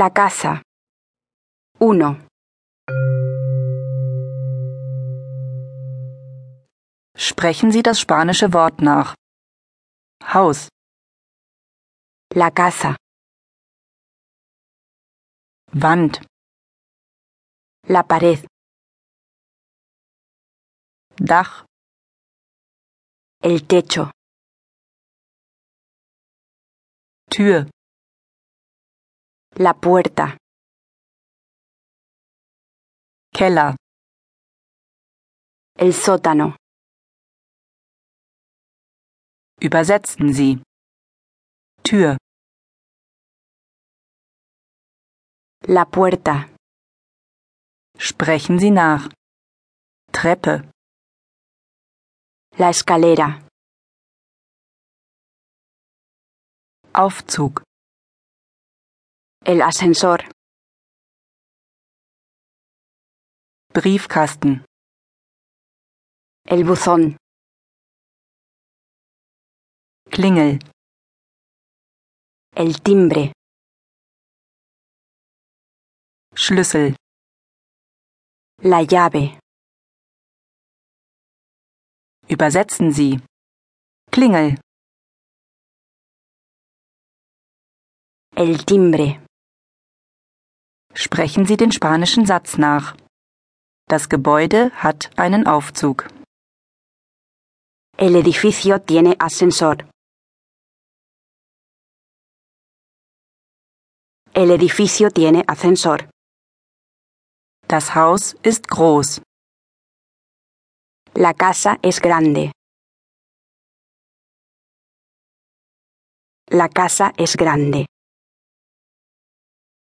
La casa. 1. Sprechen Sie das spanische Wort nach. Haus, La casa. Wand, La pared. Dach, El techo. Tür, La puerta. Keller, El sótano. übersetzen Sie. Tür, La puerta. sprechen Sie nach. Treppe, La escalera. Aufzug, El ascensor. Briefkasten, El buzón. Klingel, El timbre. Schlüssel, La llave. übersetzen Sie. Klingel, El timbre. Sprechen Sie den spanischen Satz nach. Das Gebäude hat einen Aufzug. El edificio tiene ascensor. El edificio tiene ascensor. Das Haus ist groß. La casa es grande. La casa es grande.